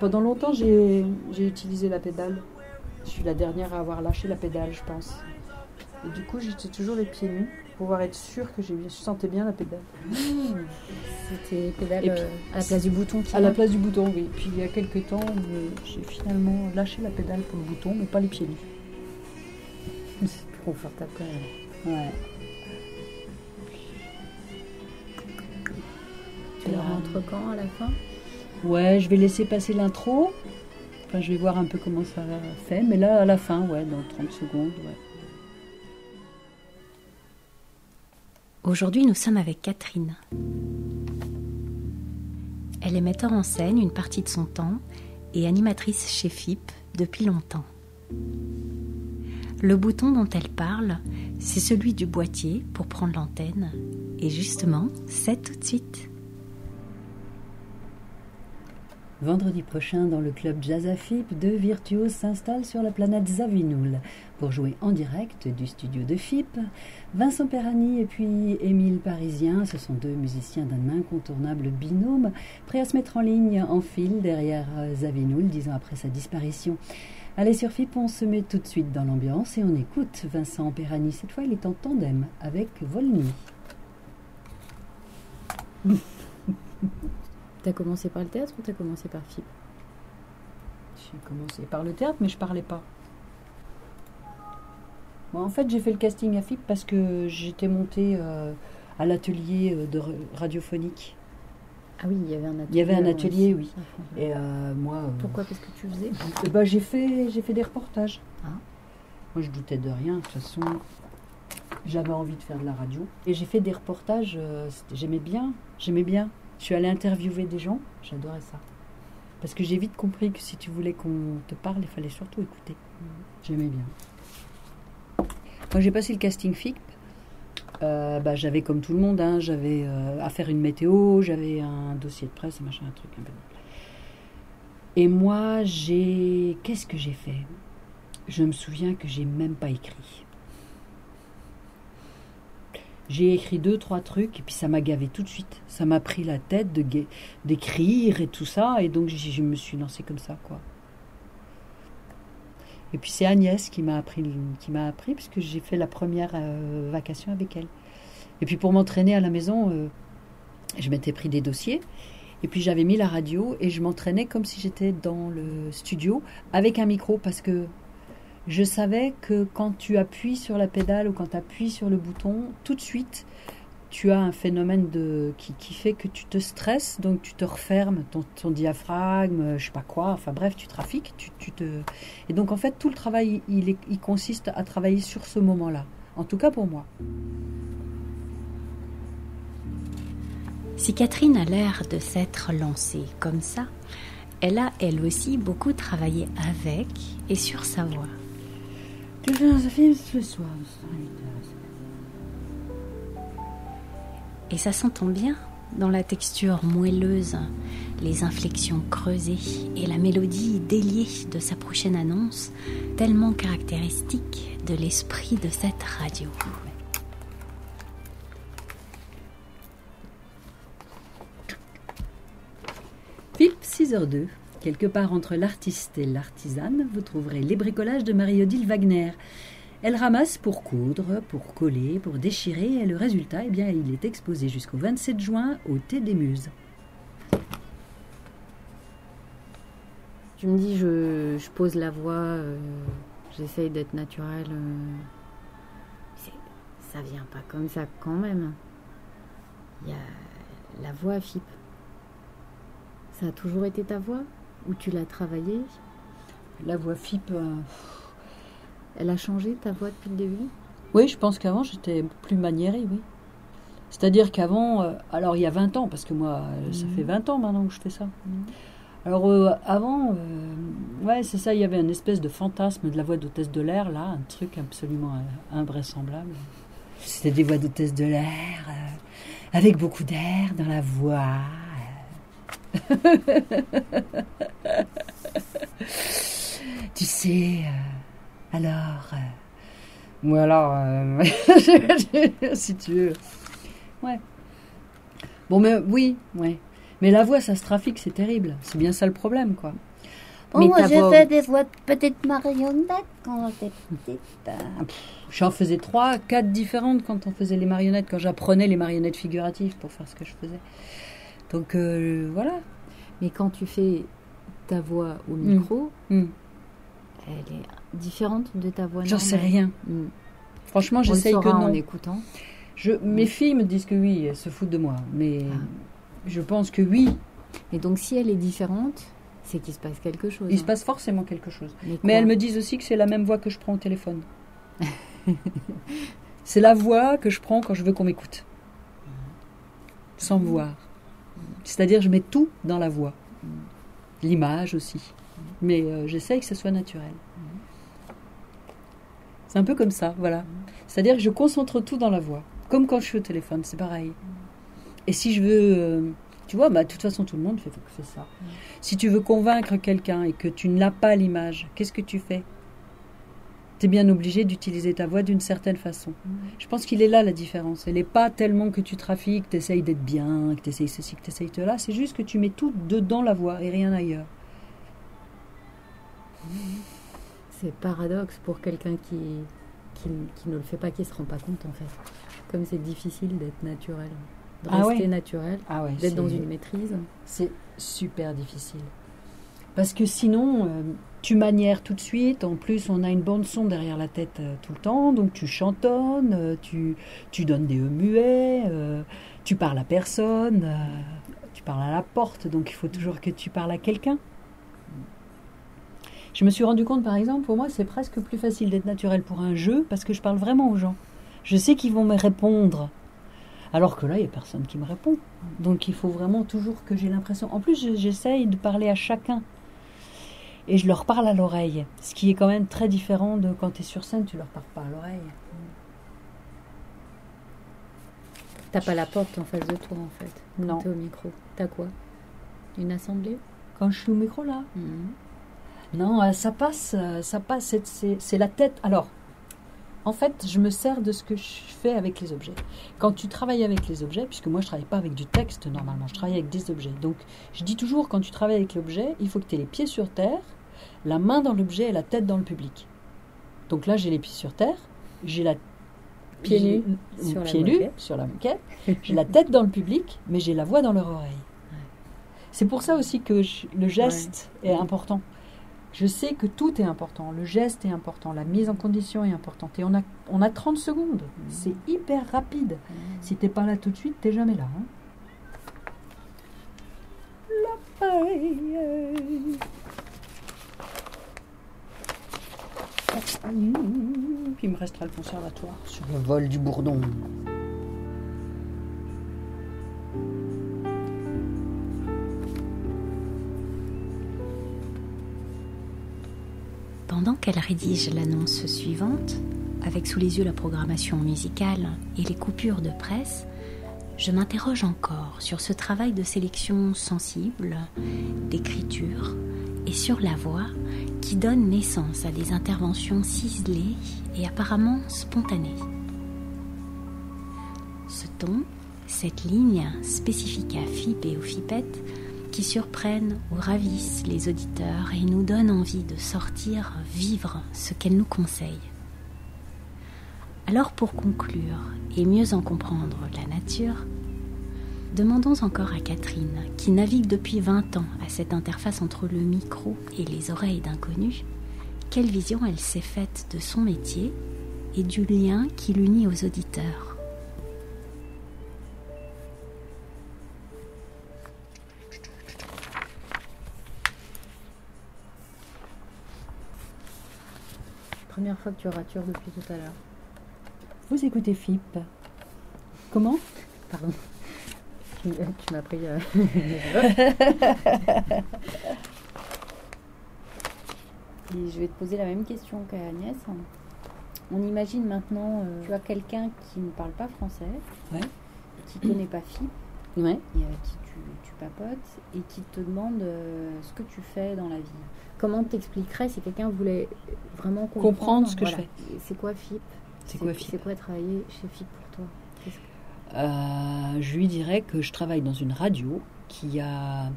Pendant longtemps, j'ai utilisé la pédale. Je suis la dernière à avoir lâché la pédale, je pense. Et du coup, j'étais toujours les pieds nus pour pouvoir être sûre que je sentais bien la pédale. C'était pédale puis- euh, à la place du bouton. À la place du bouton, oui. Puis il y a quelques temps, euh, j'ai finalement lâché la pédale pour le bouton, mais pas les pieds nus. C'est plus confortable quand même. Ouais. Tu le rentres quand à la fin? Ouais, je vais laisser passer l'intro. Enfin, je vais voir un peu comment ça fait. Mais là, à la fin, ouais, dans 30 secondes. Aujourd'hui, nous sommes avec Catherine. Elle est metteur en scène une partie de son temps et animatrice chez FIP depuis longtemps. Le bouton dont elle parle, c'est celui du boîtier pour prendre l'antenne. Et justement, c'est tout de suite. Vendredi prochain, dans le club Jazz à FIP, deux virtuoses s'installent sur la planète Zavinoul pour jouer en direct du studio de FIP. Vincent Perrani et puis Émile Parisien, ce sont deux musiciens d'un incontournable binôme, prêts à se mettre en ligne en file derrière euh, Zavinoul dix ans après sa disparition. Allez sur FIP, on se met tout de suite dans l'ambiance et on écoute Vincent Perrani. Cette fois, il est en tandem avec Volny. T'as commencé par le théâtre ou t'as commencé par FIP J'ai commencé par le théâtre, mais je parlais pas. Bon, en fait, j'ai fait le casting à FIP parce que j'étais montée euh, à l'atelier euh, de radiophonique. Ah oui, il y avait un atelier. Il y avait un atelier, aussi. oui. Et euh, moi, euh, Pourquoi? Qu'est-ce que tu faisais? eh ben, j'ai fait, j'ai fait des reportages. Ah. Moi, je doutais de rien. De toute façon, j'avais envie de faire de la radio. Et j'ai fait des reportages. euh, j'aimais bien. J'aimais bien. Je suis allée interviewer des gens. J'adorais ça. Parce que j'ai vite compris que si tu voulais qu'on te parle, il fallait surtout écouter. J'aimais bien. Quand j'ai passé le casting FIP, euh, bah, j'avais comme tout le monde, hein, j'avais euh, à faire une météo, j'avais un dossier de presse, machin, un truc un peu. Et moi, j'ai. Qu'est-ce que j'ai fait? Je me souviens que j'ai même pas écrit. J'ai écrit deux, trois trucs, et puis ça m'a gavé tout de suite. Ça m'a pris la tête de d'écrire et tout ça, et donc je me suis lancée comme ça, quoi. Et puis c'est Agnès qui m'a appris, qui m'a appris, puisque j'ai fait la première euh, vacation avec elle. Et puis pour m'entraîner à la maison, euh, je m'étais pris des dossiers. Et puis j'avais mis la radio et je m'entraînais comme si j'étais dans le studio avec un micro parce que je savais que quand tu appuies sur la pédale ou quand tu appuies sur le bouton, tout de suite, tu as un phénomène de, qui, qui fait que tu te stresses, donc tu te refermes ton, diaphragme, je sais pas quoi, enfin bref, tu trafiques, tu, tu te... Et donc en fait, tout le travail, il consiste à travailler sur ce moment-là. En tout cas pour moi. Si Catherine a l'air de s'être lancée comme ça, elle a elle aussi beaucoup travaillé avec et sur sa voix. Tu fais un film ce soir. Et ça s'entend bien dans la texture moelleuse, les inflexions creusées et la mélodie déliée de sa prochaine annonce, tellement caractéristique de l'esprit de cette radio. Philippe 6h02. Quelque part entre l'artiste et l'artisane, vous trouverez les bricolages de Marie-Odile Wagner. Elle ramasse pour coudre, pour coller, pour déchirer, et le résultat, eh bien, il est exposé jusqu'au 27 juin au Thé des Muses. Tu me dis, je, je pose la voix, euh, j'essaye d'être naturelle. euh, ça vient pas comme ça quand même. Il y a la voix FIP. Ça a toujours été ta voix? Ou tu l'as travaillée La voix FIP. euh, Elle a changé ta voix depuis le début? Oui, je pense qu'avant, j'étais plus maniérée, oui. C'est-à-dire qu'avant, euh, alors il y a 20 ans, parce que moi, euh, ça Mhm. fait 20 ans maintenant que je fais ça. Alors euh, avant, euh, ouais, c'est ça, il y avait une espèce de fantasme de la voix d'hôtesse de l'air, là, un truc absolument euh, invraisemblable. C'était des voix d'hôtesse de l'air, euh, avec beaucoup d'air dans la voix. tu sais, euh, alors, euh, moi alors, euh, si tu veux, ouais. Bon, mais oui, ouais. Mais la voix, ça se trafique, c'est terrible. C'est bien ça le problème, quoi. Bon, Mais moi, j'ai voix- fait des voix de petites marionnettes quand j'étais petite. Ah, J'en faisais trois, quatre différentes quand on faisait les marionnettes, quand j'apprenais les marionnettes figuratives pour faire ce que je faisais. Donc euh, voilà. Mais quand tu fais ta voix au micro, Hmm. elle est différente de ta voix J'en sais normale. rien. Hmm. Franchement, j'essaye que saura en non. écoutant. Je, mes filles me disent que oui, elles se foutent de moi. Mais Ah. je pense que oui, Et donc, si elle est différente, c'est qu'il se passe quelque chose. il se hein. passe forcément quelque chose. Mais, Mais elles me disent aussi que c'est la même voix que je prends au téléphone. c'est la voix que je prends quand je veux qu'on m'écoute. Sans me voir. C'est-à-dire, je mets tout dans la voix. L'image aussi. Mais euh, j'essaye que ce soit naturel. C'est un peu comme ça, voilà. C'est-à-dire que je concentre tout dans la voix. Comme quand je suis au téléphone, c'est pareil. Et si je veux. euh, tu vois, bah, de toute façon, tout le monde fait, fait ça. Si tu veux convaincre quelqu'un et que tu ne l'as pas l'image, qu'est-ce que tu fais? Tu es bien obligé d'utiliser ta voix d'une certaine façon. Je pense qu'il est là la différence. Elle n'est pas tellement que tu trafiques, que tu essayes d'être bien, que tu essayes ceci, que tu essayes cela. C'est juste que tu mets tout dedans la voix et rien ailleurs. C'est paradoxe pour quelqu'un qui, qui, qui ne le fait pas, qui se rend pas compte en fait. Comme c'est difficile d'être naturel, de Ah rester ouais. naturel, Ah ouais, d'être dans une maîtrise. C'est super difficile. Parce que sinon, euh, tu manières tout de suite. En plus, on a une bande son derrière la tête euh, tout le temps. Donc, tu chantonnes, euh, tu, tu donnes des e muets, tu parles à personne, tu parles à la porte. Donc, il faut toujours que tu parles à quelqu'un. Je me suis rendu compte, par exemple, pour moi, c'est presque plus facile d'être naturel pour un jeu parce que je parle vraiment aux gens. Je sais qu'ils vont me répondre. Alors que là, il n'y a personne qui me répond. Donc il faut vraiment toujours que j'ai l'impression. En plus, je- j'essaye de parler à chacun. Et je leur parle à l'oreille. Ce qui est quand même très différent de quand tu es sur scène, tu leur parles pas à l'oreille. T'as pas la porte en face de toi en fait. Non. T'es au micro. T'as quoi? Une assemblée? Quand je suis au micro là? Mhm. Non, euh, ça passe, euh, ça passe, c'est la tête. Alors, en fait, je me sers de ce que je fais avec les objets. Quand tu travailles avec les objets, puisque moi je travaille pas avec du texte normalement, je travaille avec des objets. Donc, je dis toujours, quand tu travailles avec l'objet, il faut que tu aies les pieds sur terre, la main dans l'objet et la tête dans le public. Donc là, j'ai les pieds sur terre, j'ai la Pieds nus sur la nus sur la moquette, j'ai la tête dans le public, mais j'ai la voix dans leur oreille. C'est pour ça aussi que je- le geste est important. Je sais que tout est important. Le geste est important. La mise en condition est importante. Et on a, on a 30 secondes. C'est hyper rapide. Si t'es pas là tout de suite, t'es jamais là. hein. La paille. Puis il me restera le conservatoire sur le vol du bourdon. Qu'elle rédige l'annonce suivante, avec sous les yeux la programmation musicale et les coupures de presse, je m'interroge encore sur ce travail de sélection sensible, d'écriture et sur la voix qui donne naissance à des interventions ciselées et apparemment spontanées. Ce ton, cette ligne spécifique à FIP et aux FIPettes, surprennent ou ravissent les auditeurs et nous donnent envie de sortir vivre ce qu'elles nous conseillent. Alors pour conclure et mieux en comprendre la nature, demandons encore à Catherine, qui navigue depuis 20 ans à cette interface entre le micro et les oreilles d'inconnus, quelle vision elle s'est faite de son métier et du lien qui l'unit aux auditeurs. Première fois que tu ratures depuis tout à l'heure. Vous écoutez FIP. Comment? Pardon. Tu, tu m'as pris. euh, Et je vais te poser la même question qu'à Agnès. On imagine maintenant, euh, tu as quelqu'un qui ne parle pas français, Ouais. qui ne connaît pas FIP, Ouais. et avec qui tu, tu papotes, et qui te demande euh, ce que tu fais dans la vie. Comment t'expliquerais si quelqu'un voulait vraiment comprendre, Comprendre ce que je voilà, C'est quoi FIP C'est quoi FIP C'est quoi travailler chez FIP pour toi que- Euh, je lui dirais que je travaille dans une radio qui a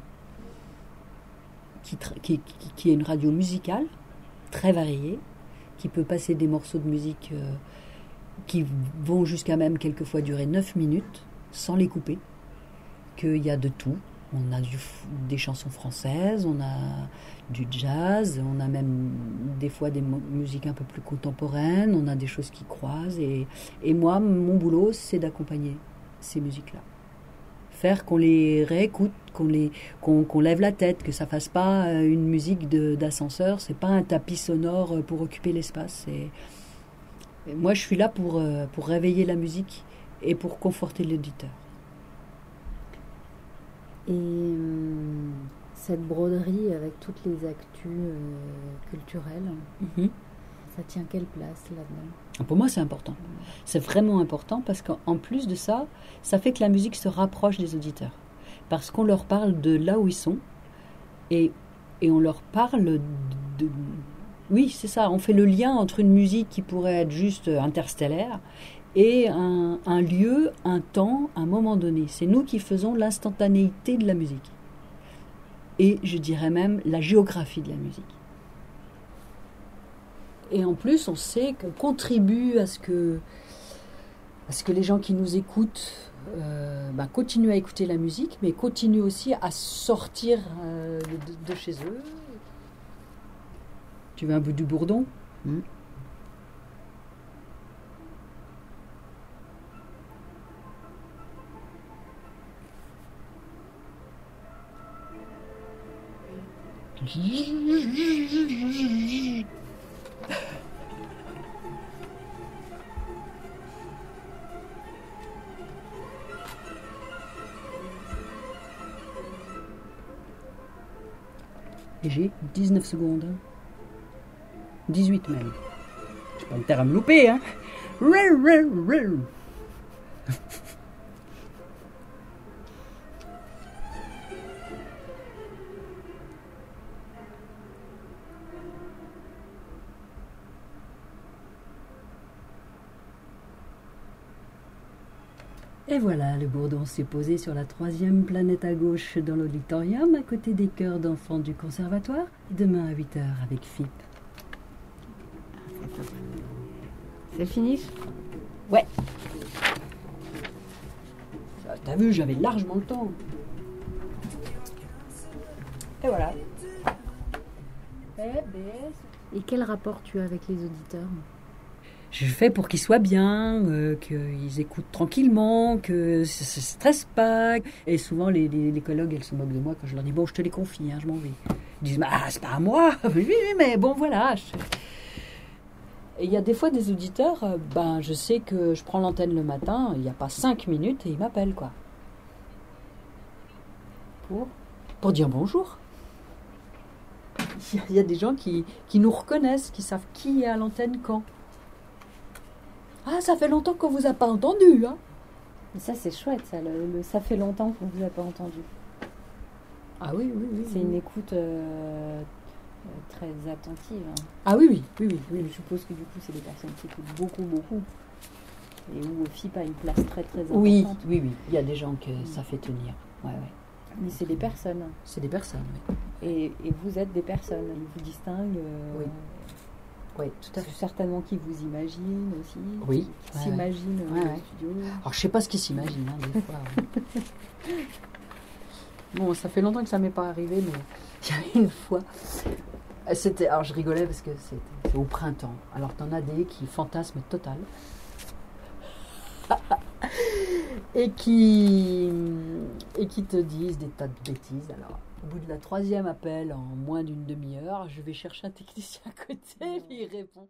qui, tra- qui, qui- qui est une radio musicale très variée, qui peut passer des morceaux de musique euh, qui vont jusqu'à même quelquefois durer 9 minutes sans les couper, qu'il y a de tout. On a des chansons françaises, on a du jazz, on a même des fois des musiques un peu plus contemporaines, on a des choses qui croisent. Et, moi, mon boulot, c'est d'accompagner ces musiques-là. Faire qu'on les réécoute, qu'on lève la tête, que ça fasse pas euh, une musique d'ascenseur, c'est pas un tapis sonore euh, pour occuper l'espace. Moi, je suis là pour, euh, pour réveiller la musique et pour conforter l'auditeur. Et hum, cette broderie avec toutes les actus euh, culturelles, ça tient quelle place là-dedans? Pour moi, c'est important. C'est vraiment important parce qu'en plus de ça, ça fait que la musique se rapproche des auditeurs. Parce qu'on leur parle de là où ils sont et, et on leur parle de. de- oui, c'est ça. On fait le lien entre une musique qui pourrait être juste interstellaire et un, lieu, un temps, un moment donné. C'est nous qui faisons l'instantanéité de la musique. Et je dirais même la géographie de la musique. Et en plus, on sait qu'on contribue à ce que, les gens qui nous écoutent euh, ben, continuent à écouter la musique, mais continuent aussi à sortir euh, de, chez eux. Tu veux un bout du bourdon? Mm. Et j'ai 19 secondes. 18 même. J'ai pas intérêt à me louper, hein. Voilà, le bourdon s'est posé sur la troisième planète à gauche dans l'auditorium, à côté des chœurs d'enfants du conservatoire. Demain à 8h avec FIP. C'est fini? Ouais. Ça, T'as vu, j'avais largement le temps. Et voilà. Et quel rapport tu as avec les auditeurs? Je fais pour qu'ils soient bien, euh, qu'ils écoutent tranquillement, que ça se stressent pas. Et souvent, les, collègues, elles se moquent de moi quand je leur dis Bon, je te les confie, hein, je m'en vais. Ils disent Ah, c'est pas à moi Oui, mais bon, voilà. Et il y a des fois des auditeurs, euh, ben, je sais que je prends l'antenne le matin, il n'y a pas cinq minutes et ils m'appellent, quoi. Pour dire bonjour. Il y a- il y, a des gens qui, qui nous reconnaissent, qui savent qui est à l'antenne quand. Ah, ça fait longtemps qu'on vous a pas entendu, hein Mais ça c'est chouette, ça, le, le- ça fait longtemps qu'on vous a pas entendu. Ah oui, oui, oui. C'est une écoute euh, euh, très attentive. hein. Ah oui, oui, oui, oui. oui. Je suppose que du coup c'est des personnes qui écoutent beaucoup, beaucoup. Et où FIP a une place très très importante. Oui, oui, oui. Il y a des gens que ça fait tenir. Ouais, ouais. Mais c'est des personnes. C'est des personnes, oui. Et, et vous êtes des personnes. Ils vous distinguent. euh, Oui. Oui, tout à fait. Certainement qui vous imaginent aussi. Oui, Qui ouais, ouais. studio. Alors, je sais pas ce qu'ils s'imaginent, hein, des fois. bon, ça fait longtemps que ça m'est pas arrivé, mais il y a une fois. C'était, alors je rigolais parce que c'était au printemps. Alors t'en as des qui fantasment total. et qui et qui te disent des tas de bêtises. Alors au bout de la troisième appel en moins d'une demi-heure, je vais chercher un technicien à côté, et il répond.